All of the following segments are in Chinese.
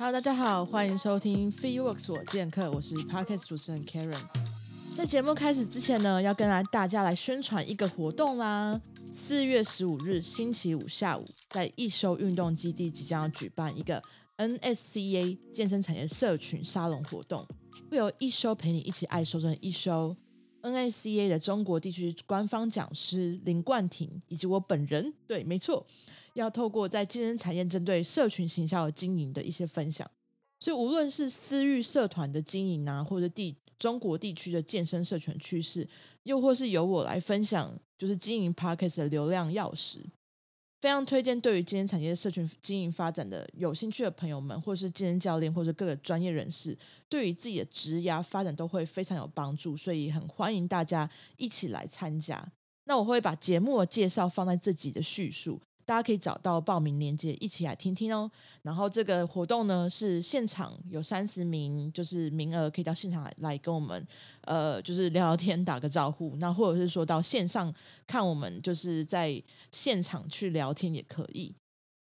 Hello，大家好，欢迎收听 Free Works 我健客，我是 Podcast 主持人 Karen。在节目开始之前呢，要跟大家来宣传一个活动啦。四月十五日星期五下午，在一休运动基地即将要举办一个 NSCA 健身产业社群沙龙活动，会有一休陪你一起爱瘦身一休 NSCA 的中国地区官方讲师林冠廷以及我本人，对，没错。要透过在健身产业针对社群行销的经营的一些分享，所以无论是私域社团的经营啊，或者地中国地区的健身社群趋势，又或是由我来分享，就是经营 Podcast 的流量钥匙，非常推荐对于健身产业社群经营发展的有兴趣的朋友们，或是健身教练，或者各个专业人士，对于自己的职涯发展都会非常有帮助，所以很欢迎大家一起来参加。那我会把节目的介绍放在这集的叙述。大家可以找到报名链接，一起来听听哦。然后这个活动呢，是现场有三十名，就是名额可以到现场来，跟我们，呃，就是聊聊天，打个招呼。那或者是说到线上看我们，就是在现场去聊天也可以。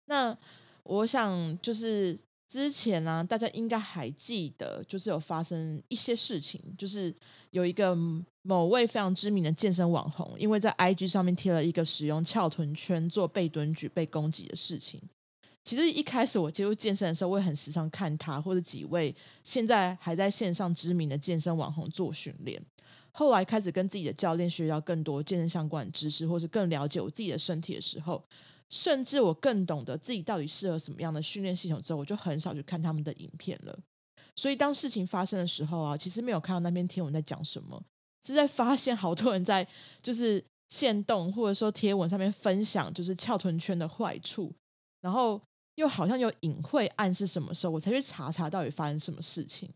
那我想就是。之前呢、大家应该还记得，就是有发生一些事情，就是有一个某位非常知名的健身网红，因为在 IG 上面贴了一个使用翘臀圈做背蹲举被攻击的事情。其实一开始我接触健身的时候，我也很时常看他或者几位现在还在线上知名的健身网红做训练。后来开始跟自己的教练学到更多健身相关的知识，或是更了解我自己的身体的时候。甚至我更懂得自己到底适合什么样的训练系统之后，我就很少去看他们的影片了。所以当事情发生的时候啊，其实没有看到那篇贴文在讲什么，是在发现好多人在就是限动或者说贴文上面分享就是翘臀圈的坏处，然后又好像有隐晦暗示什么时候，我才去查查到底发生什么事情。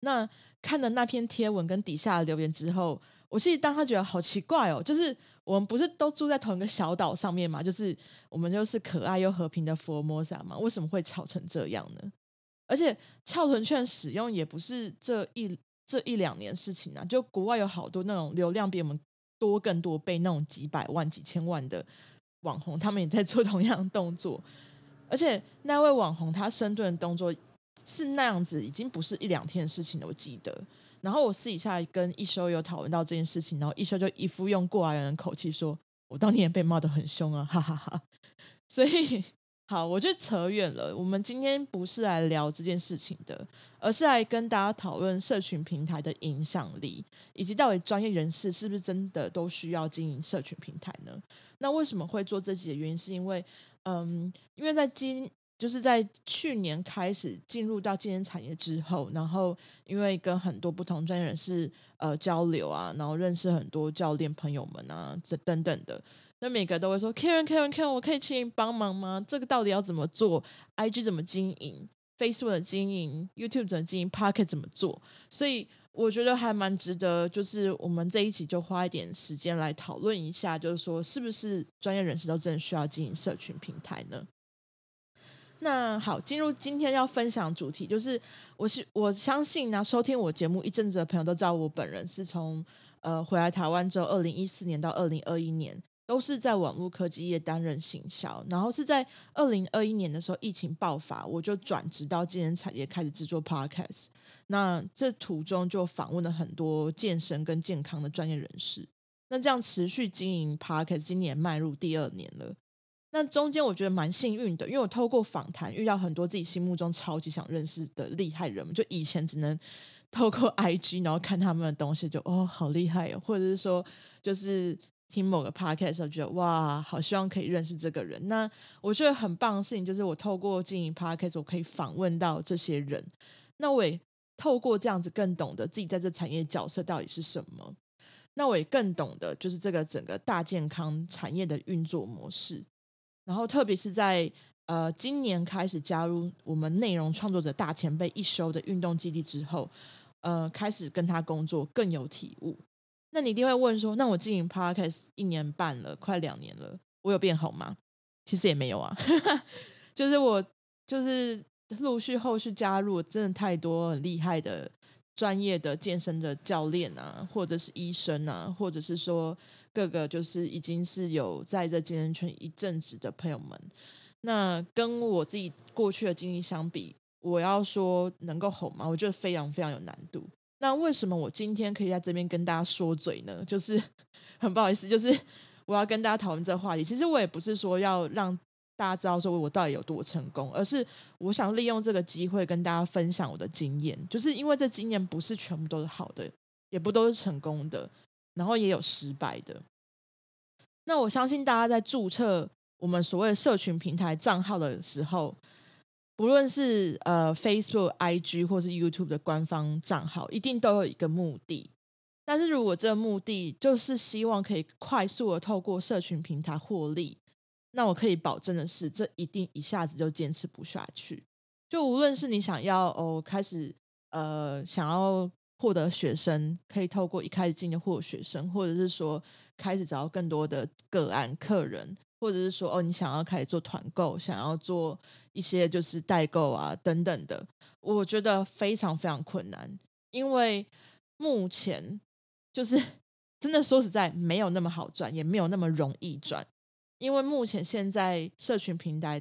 那看了那篇贴文跟底下的留言之后，我其实当他觉得好奇怪哦，就是。我们不是都住在同一个小岛上面吗？就是我们就是可爱又和平的佛摩萨嘛，为什么会吵成这样呢？而且翘臀券使用也不是这一这一两年事情啊，就国外有好多那种流量比我们多更多倍那种几百万、几千万的网红，他们也在做同样的动作。而且那位网红他深蹲的动作是那样子，已经不是一两天的事情了，我记得。然后我私底下跟一休有讨论到这件事情，然后一休就一副用过来人的口气说：“我当年被骂得很凶啊，哈哈哈，” 所以好，我就扯远了。我们今天不是来聊这件事情的，而是来跟大家讨论社群平台的影响力，以及到底专业人士是不是真的都需要经营社群平台呢？那为什么会做这几个原因，是因为，嗯，因为在今。就是在去年开始进入到健身产业之后，然后因为跟很多不同专业人士呃交流啊，然后认识很多教练朋友们啊，这等等的，那每个都会说，Karen Karen Karen，我可以请你帮忙吗？这个到底要怎么做？IG 怎么经营？Facebook 的经营？YouTube 怎么经营？Pocket 怎么做？所以我觉得还蛮值得，就是我们这一集就花一点时间来讨论一下，就是说是不是专业人士都真的需要经营社群平台呢？那好，进入今天要分享主题，就是我是我相信呢，收听我节目一阵子的朋友都知道，我本人是从呃回来台湾之后，二零一四年到二零二一年都是在网络科技业担任行销，然后是在二零二一年的时候疫情爆发，我就转职到健身产业开始制作 Podcast。那这途中就访问了很多健身跟健康的专业人士，那这样持续经营 Podcast，今年迈入第二年了。那中间我觉得蛮幸运的，因为我透过访谈遇到很多自己心目中超级想认识的厉害人们，就以前只能透过 IG 然后看他们的东西就，哦好厉害哦，或者是说就是听某个 podcast 时候觉得哇好希望可以认识这个人。那我觉得很棒的事情就是我透过经营 podcast 我可以访问到这些人，那我也透过这样子更懂得自己在这产业角色到底是什么，那我也更懂得就是这个整个大健康产业的运作模式。然后，特别是在呃，今年开始加入我们内容创作者大前辈一休的运动基地之后，呃，开始跟他工作更有体悟。那你一定会问说，那我经营 Podcast 一年半了，快两年了，我有变好吗？其实也没有啊，就是我就是陆续后续加入，真的太多很厉害的专业的健身的教练啊，或者是医生啊，或者是说各个就是已经是有在这健身圈一阵子的朋友们。那跟我自己过去的经历相比，我要说能够红吗？我觉得非常非常有难度。那为什么我今天可以在这边跟大家说嘴呢？就是 很不好意思，就是我要跟大家讨论这个话题。其实我也不是说要让大家知道说我到底有多成功，而是我想利用这个机会跟大家分享我的经验。就是因为这经验不是全部都是好的，也不都是成功的，然后也有失败的。那我相信大家在注册。我们所谓的社群平台账号的时候，不论是呃 Facebook、IG 或是 YouTube 的官方账号，一定都有一个目的。但是如果这个目的就是希望可以快速的透过社群平台获利，那我可以保证的是，这一定一下子就坚持不下去。就无论是你想要哦开始呃想要获得学生，可以透过一开始进的获学生，或者是说开始找到更多的个案客人。或者是说，哦，你想要开始做团购，想要做一些就是代购啊等等的，我觉得非常非常困难，因为目前就是 真的说实在没有那么好赚，也没有那么容易赚，因为目前现在社群平台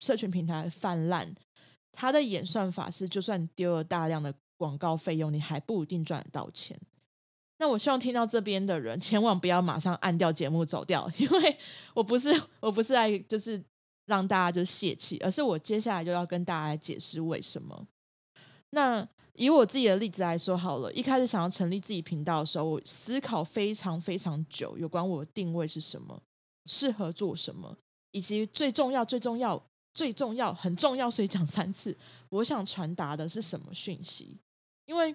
社群平台泛滥，它的演算法是，就算丢了大量的广告费用，你还不一定赚得到钱。那我希望听到这边的人千万不要马上按掉节目走掉，因为我不是我不是来就是让大家就泄气，而是我接下来就要跟大家解释为什么。那以我自己的例子来说好了，一开始想要成立自己频道的时候，我思考非常非常久，有关我的定位是什么，适合做什么，以及最重要最重要最重要很重要，所以讲三次，我想传达的是什么讯息，因为。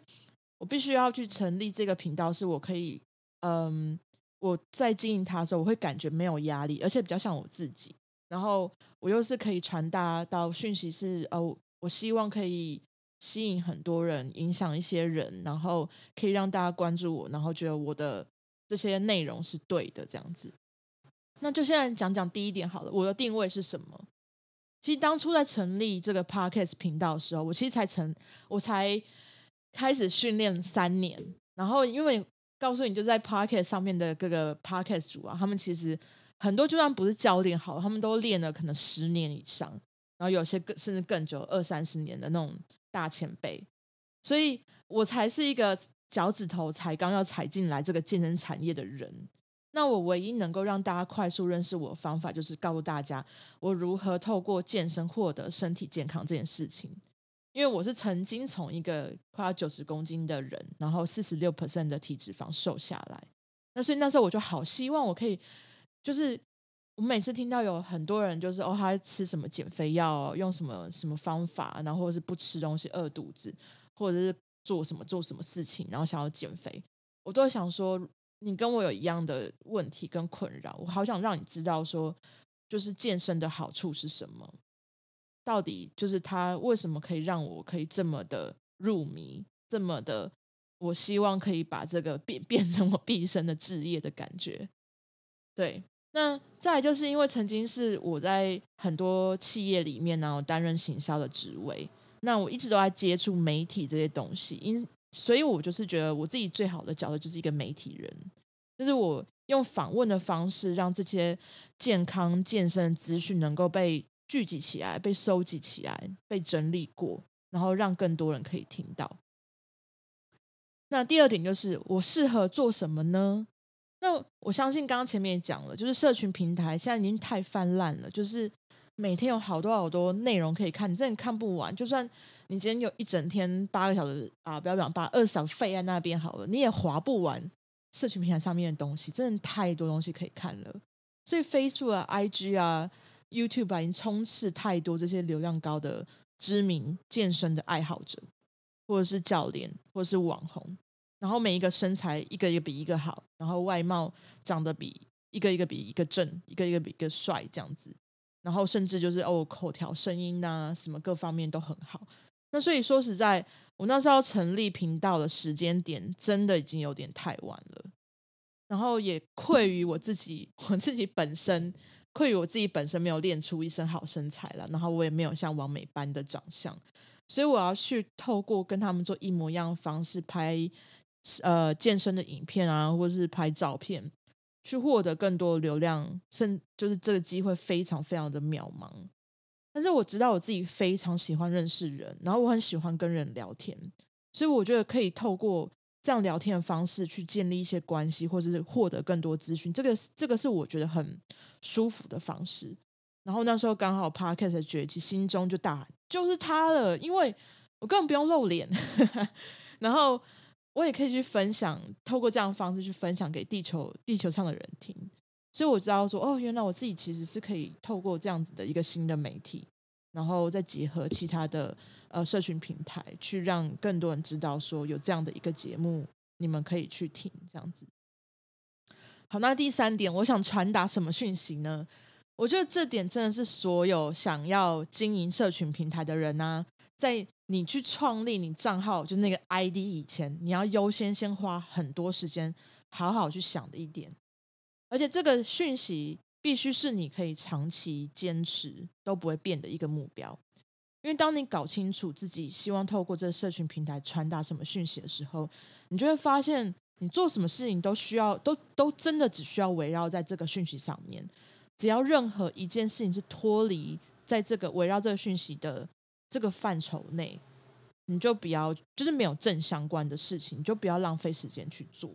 我必须要去成立这个频道，是我可以，嗯，我在经营它的时候，我会感觉没有压力，而且比较像我自己。然后我又是可以传达到讯息是，哦，我希望可以吸引很多人，影响一些人，然后可以让大家关注我，然后觉得我的这些内容是对的，这样子。那就现在讲讲第一点好了，我的定位是什么？其实当初在成立这个 Podcast 频道的时候，我其实才成，我才。开始训练三年，然后因为告诉你，就在 Podcast 上面的各个 Podcast 主啊，他们其实很多就算不是教练好，他们都练了可能十年以上，然后有些更甚至更久，二三十年的那种大前辈，所以我才是一个脚趾头才刚要踩进来这个健身产业的人。那我唯一能够让大家快速认识我的方法，就是告诉大家我如何透过健身获得身体健康这件事情。因为我是曾经从一个快要九十公斤的人，然后四十六 percent 的体脂肪瘦下来，那所以那时候我就好希望我可以，就是我每次听到有很多人就是哦，他吃什么减肥药，用什么什么方法，然后或者是不吃东西饿肚子，或者是做什么做什么事情，然后想要减肥，我都想说，你跟我有一样的问题跟困扰，我好想让你知道说，就是健身的好处是什么。到底就是他为什么可以让我可以这么的入迷，这么的，我希望可以把这个变 变成我毕生的志业的感觉。对，那再来就是因为曾经是我在很多企业里面呢，担任行销的职位，那我一直都在接触媒体这些东西，因所以我就是觉得我自己最好的角色就是一个媒体人，就是我用访问的方式让这些健康健身资讯能够被。聚集起来，被收集起来，被整理过，然后让更多人可以听到。那第二点就是我适合做什么呢？那我相信刚刚前面也讲了，就是社群平台现在已经太泛滥了，就是每天有好多好多内容可以看，你真的看不完。就算你今天有一整天八个小时啊，不要讲八二十小时废在那边好了，你也划不完社群平台上面的东西，真的太多东西可以看了。所以 Facebook 啊、IG 啊。YouTube 已经充斥太多这些流量高的知名健身的爱好者，或者是教练，或者是网红，然后每一个身材一个一个比一个好，然后外貌长得比一个一个比一个正，一个一个比一个帅这样子，然后甚至就是哦，口条、声音啊，什么各方面都很好。那所以说实在，我那时候成立频道的时间点，真的已经有点太晚了。然后也愧于我自己，我自己本身愧于我自己本身没有练出一身好身材了，然后我也没有像王美般的长相，所以我要去透过跟他们做一模一样的方式拍呃健身的影片啊，或者是拍照片。去获得更多的流量，甚就是这个机会非常非常的渺茫。但是我知道我自己非常喜欢认识人，然后我很喜欢跟人聊天，所以我觉得可以透过这样聊天的方式去建立一些关系，或者是获得更多资讯。这个这个是我觉得很舒服的方式。然后那时候刚好 Podcast 的崛起，心中就大就是他了，因为我根本不用露脸，然后。我也可以去分享，透过这样的方式去分享给地球地球上的人听，所以我知道说，哦，原来我自己其实是可以透过这样子的一个新的媒体，然后再结合其他的呃社群平台，去让更多人知道说有这样的一个节目，你们可以去听这样子。好，那第三点，我想传达什么讯息呢？我觉得这点真的是所有想要经营社群平台的人呢、啊，在。你去创立你账号，就那个 ID 以前，你要优先先花很多时间，好好去想的一点。而且这个讯息必须是你可以长期坚持都不会变的一个目标。因为当你搞清楚自己希望透过这个社群平台传达什么讯息的时候，你就会发现，你做什么事情都需要，都都真的只需要围绕在这个讯息上面。只要任何一件事情是脱离在这个围绕这个讯息的。这个范畴内，你就不要，就是没有正相关的事情，你就不要浪费时间去做。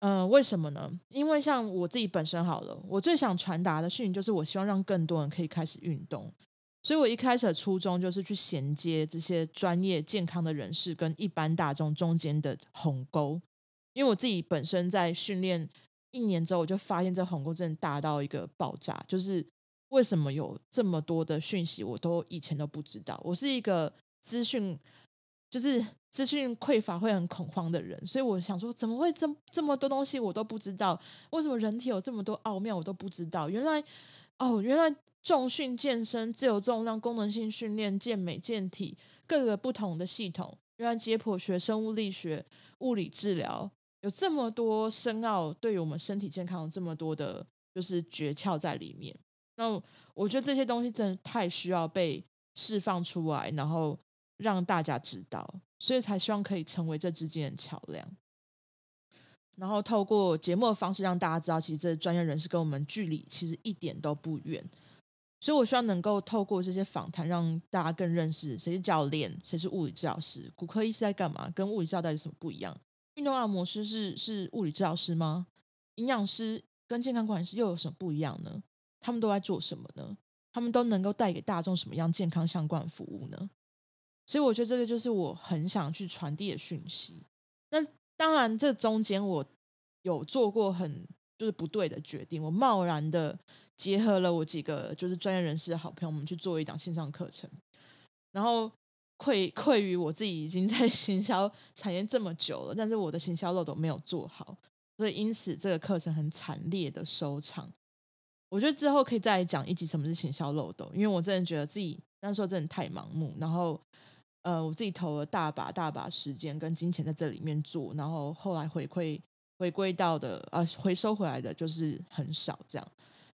嗯、为什么呢？因为像我自己本身好了，我最想传达的讯息就是，我希望让更多人可以开始运动。所以我一开始的初衷就是去衔接这些专业健康的人士跟一般大众中间的鸿沟。因为我自己本身在训练一年之后，我就发现这鸿沟真的大到一个爆炸，就是。为什么有这么多的讯息，我都以前都不知道。我是一个资讯就是资讯匮乏会很恐慌的人，所以我想说，怎么会这这么多东西我都不知道？为什么人体有这么多奥妙我都不知道？原来哦，原来重训健身、自由重量、功能性训练、健美健体各个不同的系统，原来解剖学、生物力学、物理治疗有这么多深奥，对于我们身体健康有这么多的，就是诀窍在里面。那我觉得这些东西真的太需要被释放出来，然后让大家知道，所以才希望可以成为这之间的桥梁，然后透过节目的方式让大家知道，其实这专业人士跟我们距离其实一点都不远。所以我希望能够透过这些访谈，让大家更认识谁是教练，谁是物理治疗师，骨科医师在干嘛，跟物理治疗到底什么不一样？运动按摩师是是物理治疗师吗？营养师跟健康管理师又有什么不一样呢？他们都在做什么呢？他们都能够带给大众什么样健康相关服务呢？所以我觉得这个就是我很想去传递的讯息。那当然，这中间我有做过很就是不对的决定，我贸然的结合了我几个就是专业人士的好朋友，我们去做一档线上课程，然后愧愧于我自己已经在行销产业这么久了，但是我的行销漏斗没有做好，所以因此这个课程很惨烈的收场。我觉得之后可以再讲一集什么是行销漏斗，因为我真的觉得自己那时候真的太盲目，然后呃，我自己投了大把大把时间跟金钱在这里面做，然后后来回馈回归到的呃回收回来的就是很少这样。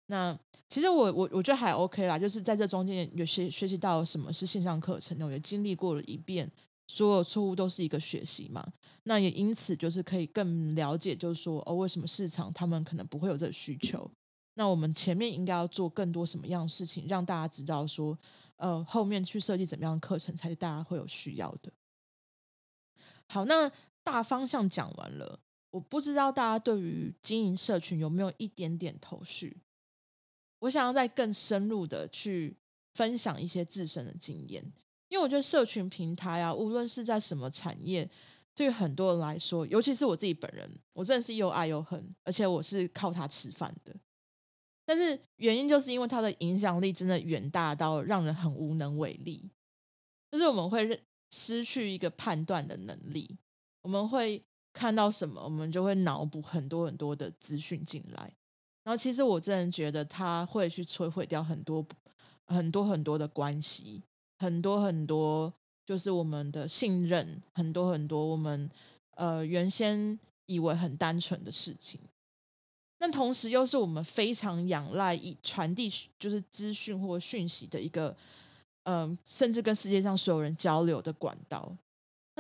那其实我我我觉得还 OK 啦，就是在这中间有学学习到什么是线上课程，我也经历过了一遍，所有错误都是一个学习嘛。那也因此就是可以更了解，就是说哦，为什么市场他们可能不会有这个需求。那我们前面应该要做更多什么样的事情，让大家知道说，呃，后面去设计怎么样的课程才是大家会有需要的。好，那大方向讲完了，我不知道大家对于经营社群有没有一点点头绪？我想要再更深入的去分享一些自身的经验，因为我觉得社群平台啊，无论是在什么产业，对于很多人来说，尤其是我自己本人，我真的是又爱又恨，而且我是靠它吃饭的。但是原因就是因为它的影响力真的远大到让人很无能为力，就是我们会失去一个判断的能力，我们会看到什么，我们就会脑补很多很多的资讯进来，然后其实我真的觉得他会去摧毁掉很多很多很多的关系，很多很多就是我们的信任，很多很多我们呃原先以为很单纯的事情。那同时又是我们非常仰赖以传递就是资讯或讯息的一个，嗯、甚至跟世界上所有人交流的管道。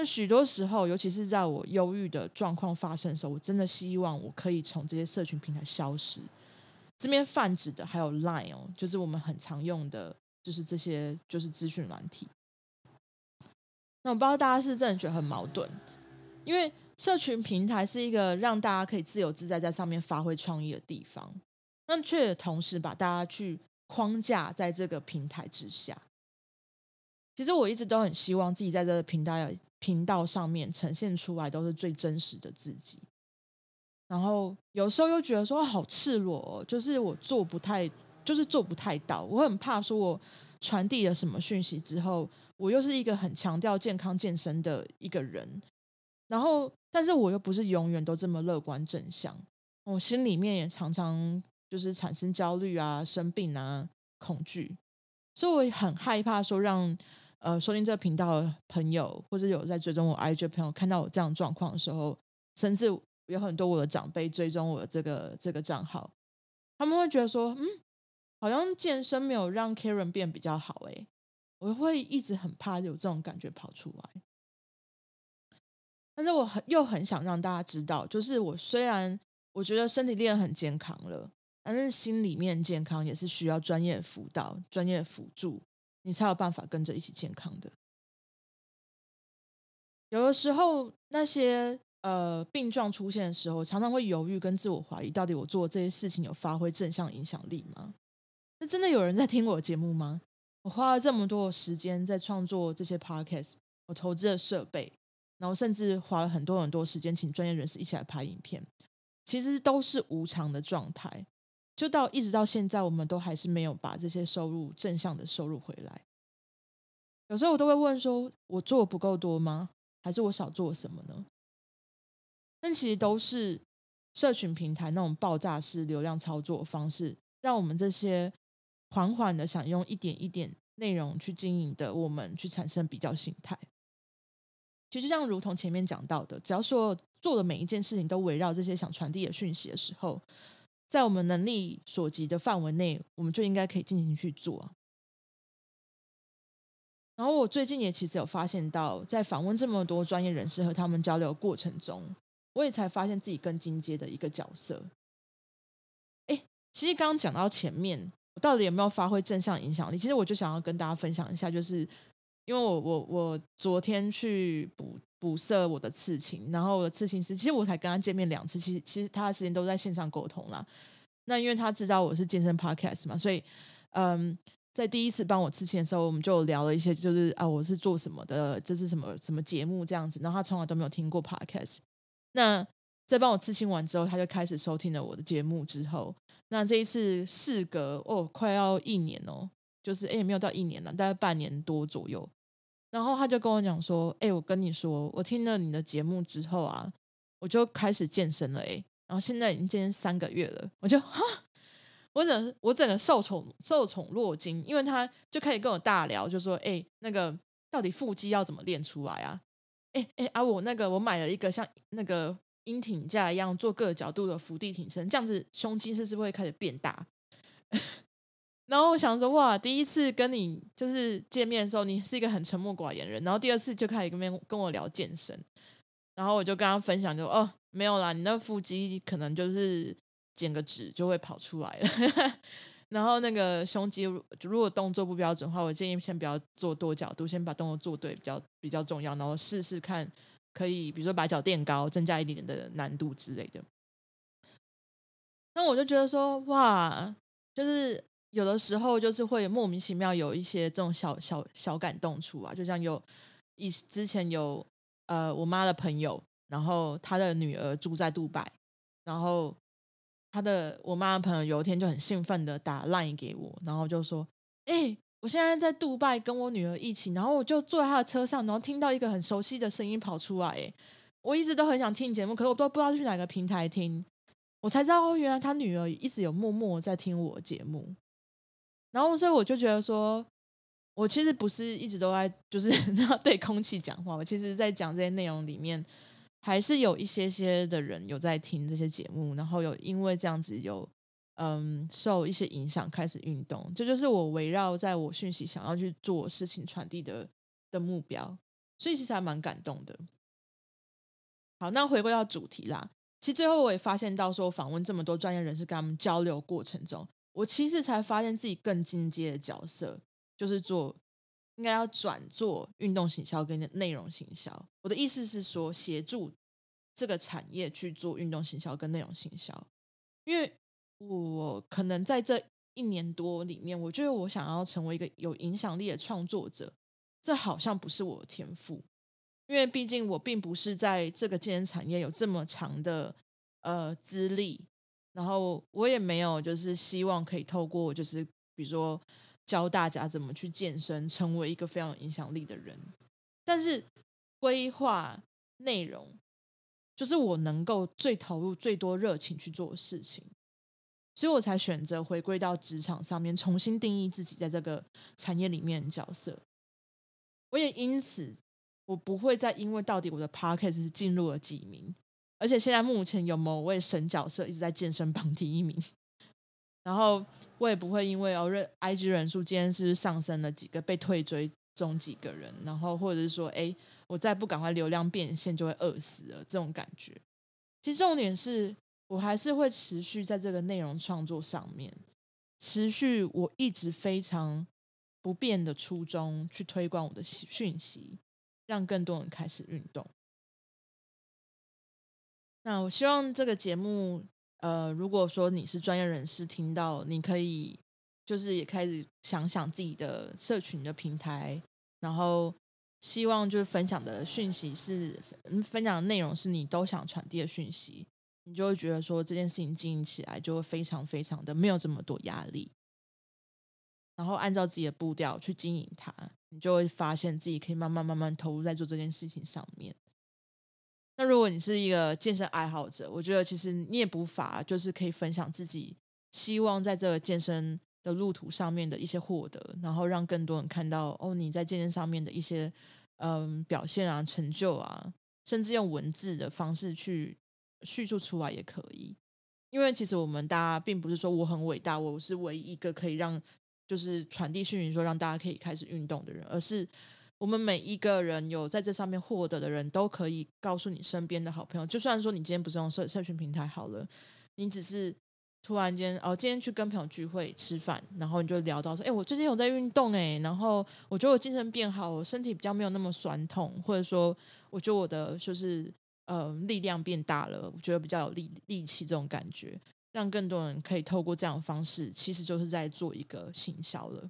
那许多时候，尤其是在我忧郁的状况发生的时候，我真的希望我可以从这些社群平台消失。这边泛指的还有 Line 哦，就是我们很常用的，就是这些就是资讯软体。那我不知道大家是真的觉得很矛盾，因为社群平台是一个让大家可以自由自在在上面发挥创意的地方，但却同时把大家去框架在这个平台之下。其实我一直都很希望自己在这个频道。频道上面呈现出来都是最真实的自己，然后有时候又觉得说好赤裸哦，就是我做不太，就是做不太到。我很怕说我传递了什么讯息之后，我又是一个很强调健康健身的一个人，然后但是我又不是永远都这么乐观正向，我心里面也常常就是产生焦虑啊、生病啊、恐惧，所以我很害怕说让。呃，收听这个频道的朋友，或者有在追踪我 IG 的朋友，看到我这样状况的时候，甚至有很多我的长辈追踪我的这个这个账号，他们会觉得说，嗯，好像健身没有让 Karen 变比较好诶，我会一直很怕有这种感觉跑出来。但是我很又很想让大家知道，就是我虽然我觉得身体练很健康了，但是心里面健康也是需要专业辅导、专业辅助。你才有办法跟着一起健康的。有的时候，那些呃病状出现的时候，常常会犹豫跟自我怀疑，到底我做这些事情有发挥正向影响力吗？那真的有人在听我的节目吗？我花了这么多的时间在创作这些 podcast，我投资了设备，然后甚至花了很多很多时间请专业人士一起来拍影片，其实都是无偿的状态。就到一直到现在，我们都还是没有把这些收入正向的收入回来。有时候我都会问说：我做不够多吗？还是我少做什么呢？但其实都是社群平台那种爆炸式流量操作方式，让我们这些缓缓的想用一点一点内容去经营的我们，去产生比较心态。其实就像如同前面讲到的，只要说做的每一件事情都围绕这些想传递的讯息的时候。在我们能力所及的范围内，我们就应该可以尽情去做。然后我最近也其实有发现到，在访问这么多专业人士和他们交流过程中，我也才发现自己更进阶的一个角色。哎，其实刚刚讲到前面，我到底有没有发挥正向影响力？其实我就想要跟大家分享一下，就是因为我我我昨天去补。补色我的刺青，然后我的刺青师，其实我才跟他见面两次，其实其实他的时间都在线上沟通啦。那因为他知道我是健身 podcast 嘛，所以嗯，在第一次帮我刺青的时候，我们就聊了一些，就是啊，我是做什么的，这是什么什么节目这样子。然后他从来都没有听过 podcast。那在帮我刺青完之后，他就开始收听了我的节目。之后，那这一次事隔哦，快要一年哦，就是诶，也没有到一年了，大概半年多左右。然后他就跟我讲说：“哎，我跟你说，我听了你的节目之后啊，我就开始健身了。哎，然后现在已经健身三个月了，我就哈，我整我整个受宠受宠若惊，因为他就开始跟我大聊，就说：哎，那个到底腹肌要怎么练出来啊？哎哎啊，我那个我买了一个像那个鹰挺架一样做各个角度的伏地挺身，这样子胸肌是不是会开始变大？” 然后我想说，哇，第一次跟你就是见面的时候，你是一个很沉默寡言人。然后第二次就开始跟跟我聊健身，然后我就跟他分享就，就哦，没有啦，你那腹肌可能就是减个脂就会跑出来了。然后那个胸肌如果动作不标准的话，我建议先不要做多角度，先把动作做对比较比较重要。然后试试看，可以比如说把脚垫高，增加一点点的难度之类的。那我就觉得说，哇，就是。有的时候就是会莫名其妙有一些这种小小小感动处啊，就像有以之前有呃我妈的朋友，然后她的女儿住在杜拜，然后她的我妈的朋友有一天就很兴奋的打 line 给我，然后就说：“哎，我现在在杜拜跟我女儿一起，然后我就坐在她的车上，然后听到一个很熟悉的声音跑出来，哎，我一直都很想听节目，可是我都不知道去哪个平台听。”我才知道，原来他女儿一直有默默在听我节目。然后所以我就觉得说，我其实不是一直都在就是 对空气讲话，我其实在讲这些内容里面，还是有一些些的人有在听这些节目，然后有因为这样子有嗯受一些影响开始运动，这，就是我围绕在我讯息想要去做事情传递的的目标，所以其实还蛮感动的。好，那回归到主题啦，其实最后我也发现到说，访问这么多专业人士跟他们交流过程中。我其实才发现自己更进阶的角色，就是做应该要转做运动行销跟内容行销。我的意思是说，协助这个产业去做运动行销跟内容行销。因为我可能在这一年多里面，我觉得我想要成为一个有影响力的创作者，这好像不是我的天赋。因为毕竟我并不是在这个健身产业有这么长的呃资历。然后我也没有，就是希望可以透过，就是比如说教大家怎么去健身，成为一个非常有影响力的人。但是规划内容，就是我能够最投入、最多热情去做的事情，所以我才选择回归到职场上面，重新定义自己在这个产业里面的角色。我也因此，我不会再因为到底我的 podcast 是进入了几名。而且现在目前有某位神角色一直在健身榜第一名，然后我也不会因为哦，IG 人数今天是不是上升了几个，被退追踪几个人，然后或者是说，哎，我再不赶快流量变现就会饿死了这种感觉。其实重点是我还是会持续在这个内容创作上面，持续我一直非常不变的初衷去推广我的讯息，让更多人开始运动。那我希望这个节目，呃，如果说你是专业人士，听到你可以就是也开始想想自己的社群的平台，然后希望就是分享的讯息是，分享的内容是你都想传递的讯息，你就会觉得说这件事情经营起来就会非常非常的没有这么多压力，然后按照自己的步调去经营它，你就会发现自己可以慢慢慢慢投入在做这件事情上面。那如果你是一个健身爱好者，我觉得其实你也不乏就是可以分享自己希望在这个健身的路途上面的一些获得，然后让更多人看到哦，你在健身上面的一些嗯表现啊、成就啊，甚至用文字的方式去叙述出来也可以。因为其实我们大家并不是说我很伟大，我是唯一一个可以让就是传递讯息说让大家可以开始运动的人，而是。我们每一个人有在这上面获得的人都可以告诉你身边的好朋友，就算说你今天不是用社社群平台好了，你只是突然间哦，今天去跟朋友聚会吃饭，然后你就聊到说，哎，我最近有在运动哎，然后我觉得我精神变好，我身体比较没有那么酸痛，或者说我觉得我的就是呃力量变大了，我觉得比较有力力气这种感觉，让更多人可以透过这样的方式，其实就是在做一个行销了。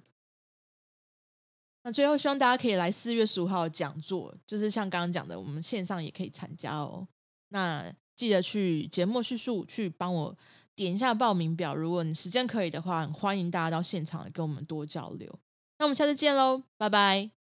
那最后，希望大家可以来四月十五号的讲座，就是像刚刚讲的，我们线上也可以参加哦。那记得去节目叙述去帮我点一下报名表，如果你时间可以的话，欢迎大家到现场来跟我们多交流。那我们下次见喽，拜拜。